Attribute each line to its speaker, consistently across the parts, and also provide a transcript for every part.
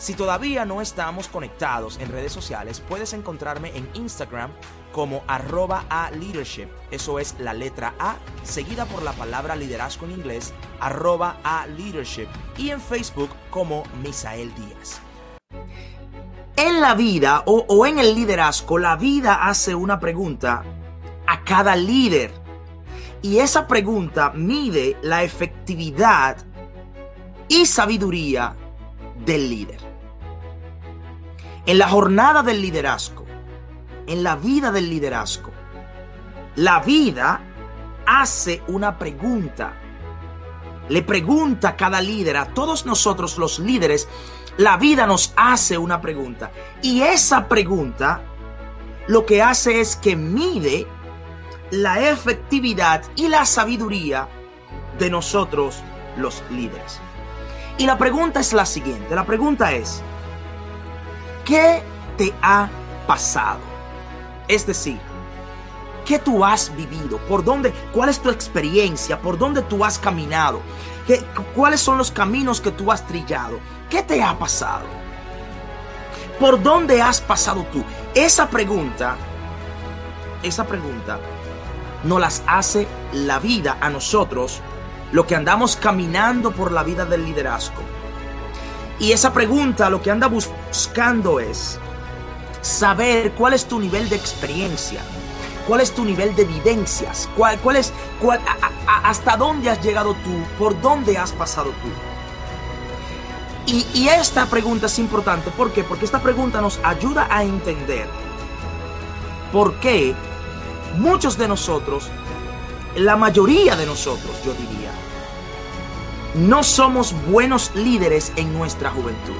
Speaker 1: Si todavía no estamos conectados en redes sociales, puedes encontrarme en Instagram como arroba a leadership. Eso es la letra A, seguida por la palabra liderazgo en inglés, arroba a leadership. Y en Facebook como Misael Díaz. En la vida o, o en el liderazgo, la vida hace una pregunta a cada líder. Y esa pregunta mide la efectividad y sabiduría del líder. En la jornada del liderazgo, en la vida del liderazgo, la vida hace una pregunta. Le pregunta a cada líder, a todos nosotros los líderes, la vida nos hace una pregunta. Y esa pregunta lo que hace es que mide la efectividad y la sabiduría de nosotros los líderes. Y la pregunta es la siguiente, la pregunta es, ¿Qué te ha pasado? Es decir, ¿qué tú has vivido? ¿Por dónde? ¿Cuál es tu experiencia? ¿Por dónde tú has caminado? ¿Qué, ¿Cuáles son los caminos que tú has trillado? ¿Qué te ha pasado? ¿Por dónde has pasado tú? Esa pregunta, esa pregunta nos las hace la vida a nosotros, lo que andamos caminando por la vida del liderazgo. Y esa pregunta lo que anda buscando es saber cuál es tu nivel de experiencia, cuál es tu nivel de vivencias, cuál, cuál es, cuál, hasta dónde has llegado tú, por dónde has pasado tú. Y, y esta pregunta es importante, ¿por qué? Porque esta pregunta nos ayuda a entender por qué muchos de nosotros, la mayoría de nosotros, yo diría, no somos buenos líderes en nuestra juventud.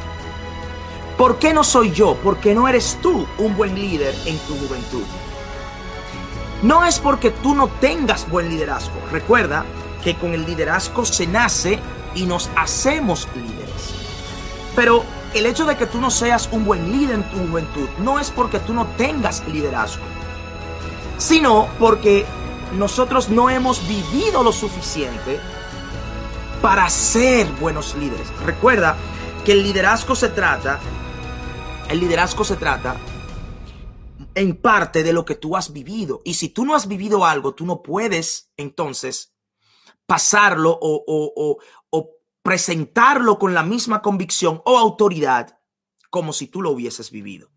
Speaker 1: ¿Por qué no soy yo? Porque no eres tú un buen líder en tu juventud. No es porque tú no tengas buen liderazgo. Recuerda que con el liderazgo se nace y nos hacemos líderes. Pero el hecho de que tú no seas un buen líder en tu juventud no es porque tú no tengas liderazgo, sino porque nosotros no hemos vivido lo suficiente para ser buenos líderes. Recuerda que el liderazgo se trata, el liderazgo se trata en parte de lo que tú has vivido. Y si tú no has vivido algo, tú no puedes entonces pasarlo o, presentarlo con la misma convicción o autoridad como si tú lo hubieses vivido.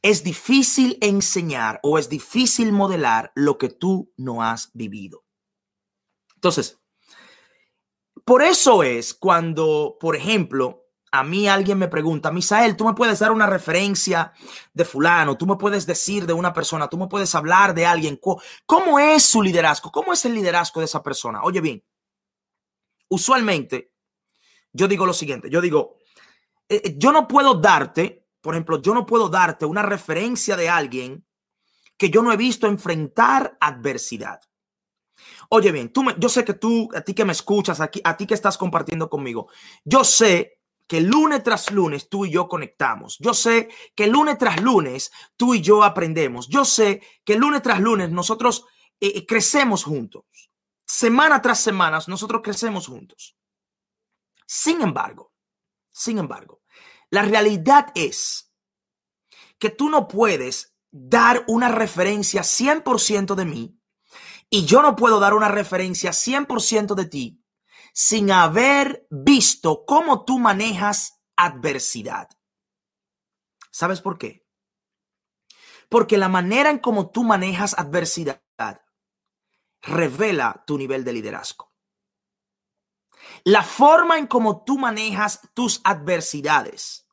Speaker 1: Es difícil enseñar o es difícil modelar lo que tú no has vivido. Entonces, por eso es cuando, por ejemplo, a mí alguien me pregunta, Misael, tú me puedes dar una referencia de fulano, tú me puedes decir de una persona, tú me puedes hablar de alguien, ¿cómo es su liderazgo? ¿Cómo es el liderazgo de esa persona? Oye bien, usualmente yo digo lo siguiente, yo digo, eh, eh, yo no puedo darte, por ejemplo, yo no puedo darte una referencia de alguien que yo no he visto enfrentar adversidad. Oye bien, tú yo sé que tú, a ti que me escuchas, aquí, a ti que estás compartiendo conmigo, yo sé que lunes tras lunes tú y yo conectamos. Yo sé que lunes tras lunes tú y yo aprendemos. Yo sé que lunes tras lunes nosotros eh, eh, crecemos juntos. Semana tras semana nosotros crecemos juntos. Sin embargo, sin embargo, la realidad es que tú no puedes dar una referencia 100% de mí y yo no puedo dar una referencia 100% de ti sin haber visto cómo tú manejas adversidad. ¿Sabes por qué? Porque la manera en cómo tú manejas adversidad revela tu nivel de liderazgo. La forma en cómo tú manejas tus adversidades,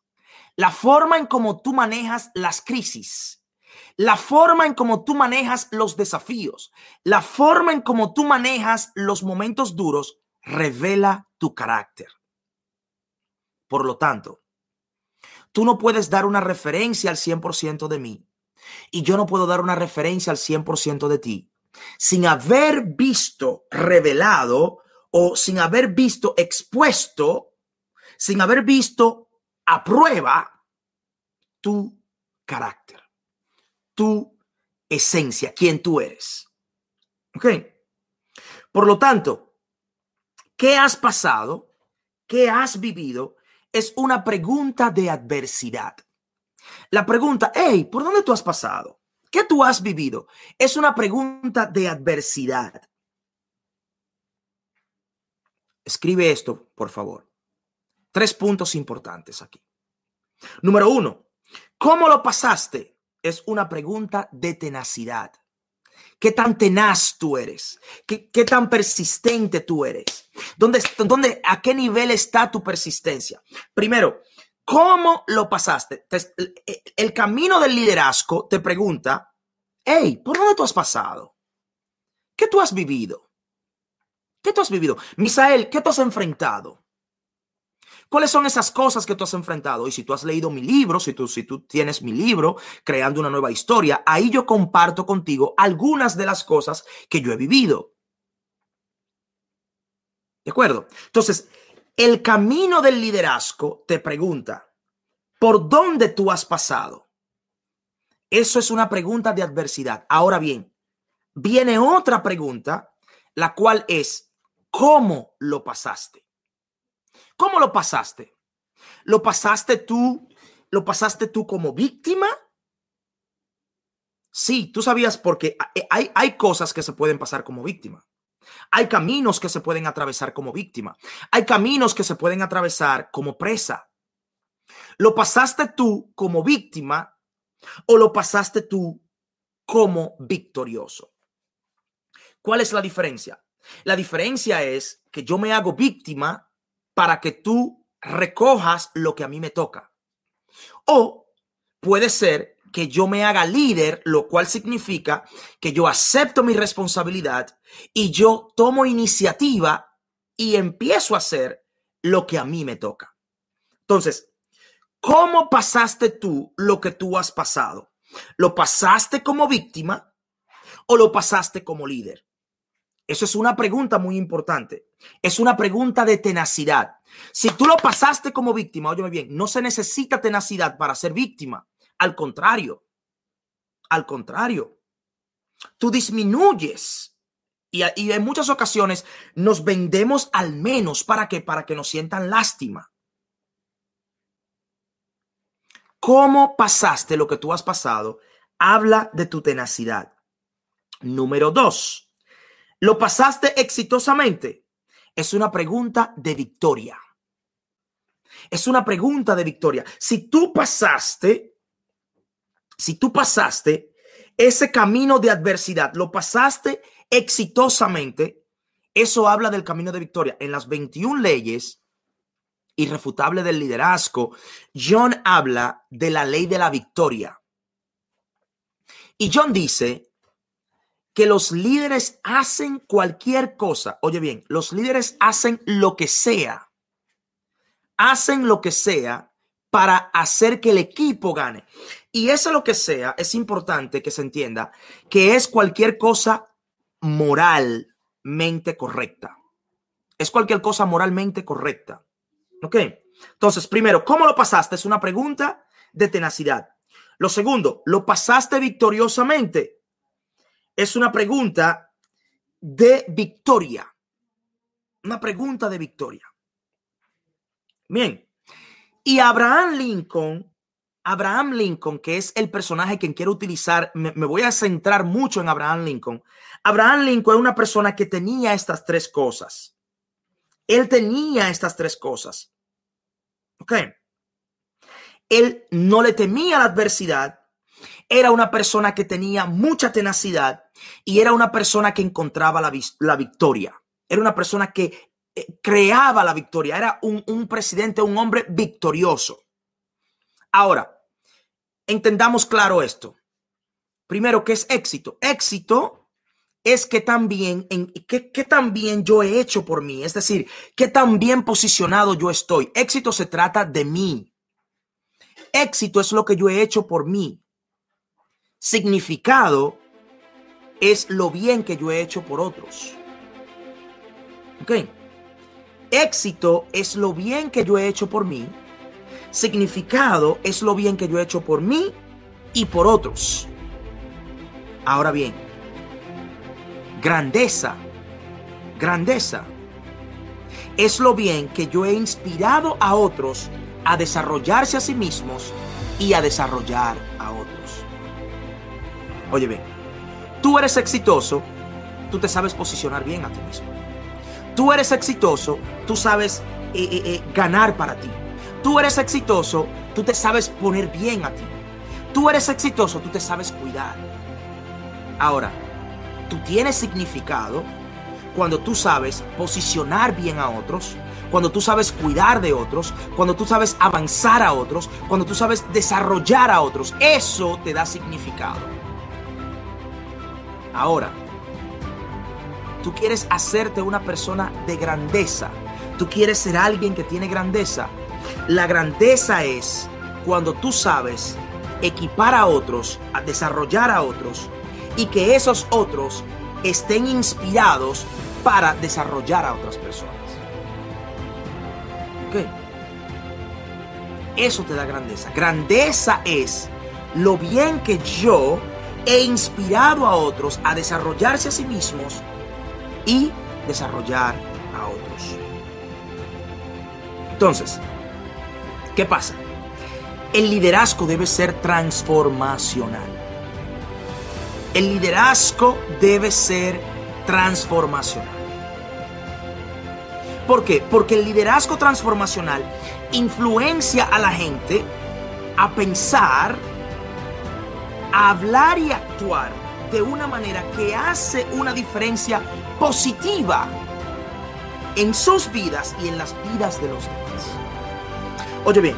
Speaker 1: la forma en cómo tú manejas las crisis, la forma en cómo tú manejas los desafíos, la forma en cómo tú manejas los momentos duros, revela tu carácter. Por lo tanto, tú no puedes dar una referencia al 100% de mí y yo no puedo dar una referencia al 100% de ti sin haber visto revelado o sin haber visto expuesto, sin haber visto a prueba tu carácter, tu esencia, quién tú eres. ¿Ok? Por lo tanto, ¿qué has pasado? ¿Qué has vivido? Es una pregunta de adversidad. La pregunta, hey, ¿por dónde tú has pasado? ¿Qué tú has vivido? Es una pregunta de adversidad. Escribe esto, por favor. Tres puntos importantes aquí. Número uno, ¿cómo lo pasaste? Es una pregunta de tenacidad. ¿Qué tan tenaz tú eres? ¿Qué, tan persistente tú eres? ¿Dónde, ¿Dónde, a qué nivel está tu persistencia? Primero, ¿Cómo lo pasaste? El camino del liderazgo te pregunta, hey, ¿por dónde tú has pasado? ¿Qué tú has vivido? ¿Qué tú has vivido? Misael, ¿qué tú has enfrentado? ¿Cuáles son esas cosas que tú has enfrentado? Y si tú has leído mi libro, si tú, si tú tienes mi libro, Creando una nueva historia, ahí yo comparto contigo algunas de las cosas que yo he vivido. ¿De acuerdo? Entonces, el camino del liderazgo te pregunta, ¿por dónde tú has pasado? Eso es una pregunta de adversidad. Ahora bien, viene otra pregunta, la cual es, ¿cómo lo pasaste? ¿Cómo lo pasaste? ¿Lo pasaste tú? ¿Lo pasaste tú como víctima? Sí, tú sabías porque hay, hay cosas que se pueden pasar como víctima. Hay caminos que se pueden atravesar como víctima. Hay caminos que se pueden atravesar como presa. ¿Lo pasaste tú como víctima o lo pasaste tú como victorioso? ¿Cuál es la diferencia? La diferencia es que yo me hago víctima para que tú recojas lo que a mí me toca. O puede ser que yo me haga líder, lo cual significa que yo acepto mi responsabilidad y yo tomo iniciativa y empiezo a hacer lo que a mí me toca. Entonces, ¿cómo pasaste tú lo que tú has pasado? ¿Lo pasaste como víctima o lo pasaste como líder? Eso es una pregunta muy importante. Es una pregunta de tenacidad. Si tú lo pasaste como víctima, óyeme bien, no se necesita tenacidad para ser víctima. Al contrario, al contrario, tú disminuyes y, en muchas ocasiones nos vendemos al menos para que para que nos sientan lástima. ¿Cómo pasaste lo que tú has pasado? Habla de tu tenacidad. Número dos, ¿lo pasaste exitosamente? Es una pregunta de victoria. Es una pregunta de victoria. Si tú pasaste si tú pasaste ese camino de adversidad, lo pasaste exitosamente, eso habla del camino de victoria. En las 21 leyes irrefutables del liderazgo, John habla de la ley de la victoria. Y John dice que los líderes hacen cualquier cosa. Oye bien, los líderes hacen lo que sea. Hacen lo que sea para hacer que el equipo gane. Y eso lo que sea, es importante que se entienda que es cualquier cosa moralmente correcta. Es cualquier cosa moralmente correcta. ¿Ok? Entonces, primero, ¿cómo lo pasaste? Es una pregunta de tenacidad. Lo segundo, ¿lo pasaste victoriosamente? Es una pregunta de victoria. Una pregunta de victoria. Bien, y Abraham Lincoln, Abraham Lincoln, que es el personaje que quiero utilizar, me, voy a centrar mucho en Abraham Lincoln. Abraham Lincoln es una persona que tenía estas tres cosas. Él tenía estas tres cosas. Ok. Él no le temía la adversidad. Era una persona que tenía mucha tenacidad y era una persona que encontraba la, la victoria. Era una persona que eh, creaba la victoria, era un, un presidente, un hombre victorioso. Ahora, entendamos claro esto. Primero, ¿qué es éxito? Éxito es que también, en, que, que también yo he hecho por mí, es decir, que tan bien posicionado yo estoy. Éxito se trata de mí. Éxito es lo que yo he hecho por mí. Significado es lo bien que yo he hecho por otros. ¿Ok? Éxito es lo bien que yo he hecho por mí. Significado es lo bien que yo he hecho por mí y por otros. Ahora bien, grandeza, grandeza es lo bien que yo he inspirado a otros a desarrollarse a sí mismos y a desarrollar. Oye bien, tú eres exitoso, tú te sabes posicionar bien a ti mismo. Tú eres exitoso, tú sabes eh, eh, eh, ganar para ti. Tú eres exitoso, tú te sabes poner bien a ti. Tú eres exitoso, tú te sabes cuidar. Ahora, tú tienes significado cuando tú sabes posicionar bien a otros, cuando tú sabes cuidar de otros, cuando tú sabes avanzar a otros, cuando tú sabes desarrollar a otros. Eso te da significado. Ahora, tú quieres hacerte una persona de grandeza. Tú quieres ser alguien que tiene grandeza. La grandeza es cuando tú sabes equipar a otros, a desarrollar a otros y que esos otros estén inspirados para desarrollar a otras personas. ¿Ok? Eso te da grandeza. Grandeza es lo bien que yo he inspirado a otros a desarrollarse a sí mismos y desarrollar a otros. Entonces, ¿qué pasa? El liderazgo debe ser transformacional. El liderazgo debe ser transformacional. ¿Por qué? Porque el liderazgo transformacional influencia a la gente a pensar, hablar y actuar de una manera que hace una diferencia positiva en sus vidas y en las vidas de los demás. Oye bien,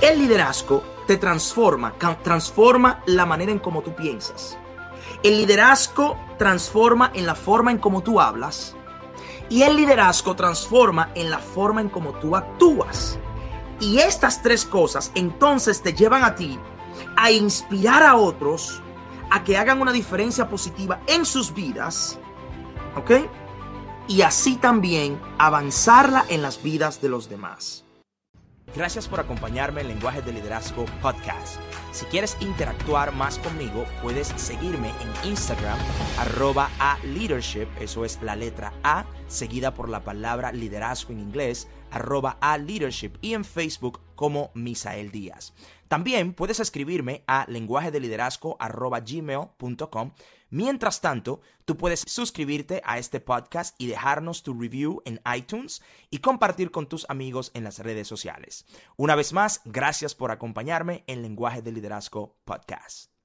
Speaker 1: el liderazgo te transforma, transforma la manera en cómo tú piensas. El liderazgo transforma en la forma en cómo tú hablas. Y el liderazgo transforma en la forma en cómo tú actúas. Y estas tres cosas entonces te llevan a ti a inspirar a otros a que hagan una diferencia positiva en sus vidas. ¿Ok? Y así también avanzarla en las vidas de los demás. Gracias por acompañarme en Lenguaje de Liderazgo Podcast. Si quieres interactuar más conmigo, puedes seguirme en Instagram, arroba a leadership, eso es la letra A, seguida por la palabra liderazgo en inglés, arroba a leadership, y en Facebook como Misael Díaz. También puedes escribirme a lenguaje de liderazgo Mientras tanto, tú puedes suscribirte a este podcast y dejarnos tu review en iTunes y compartir con tus amigos en las redes sociales. Una vez más, gracias por acompañarme en Lenguaje de Liderazgo Podcast.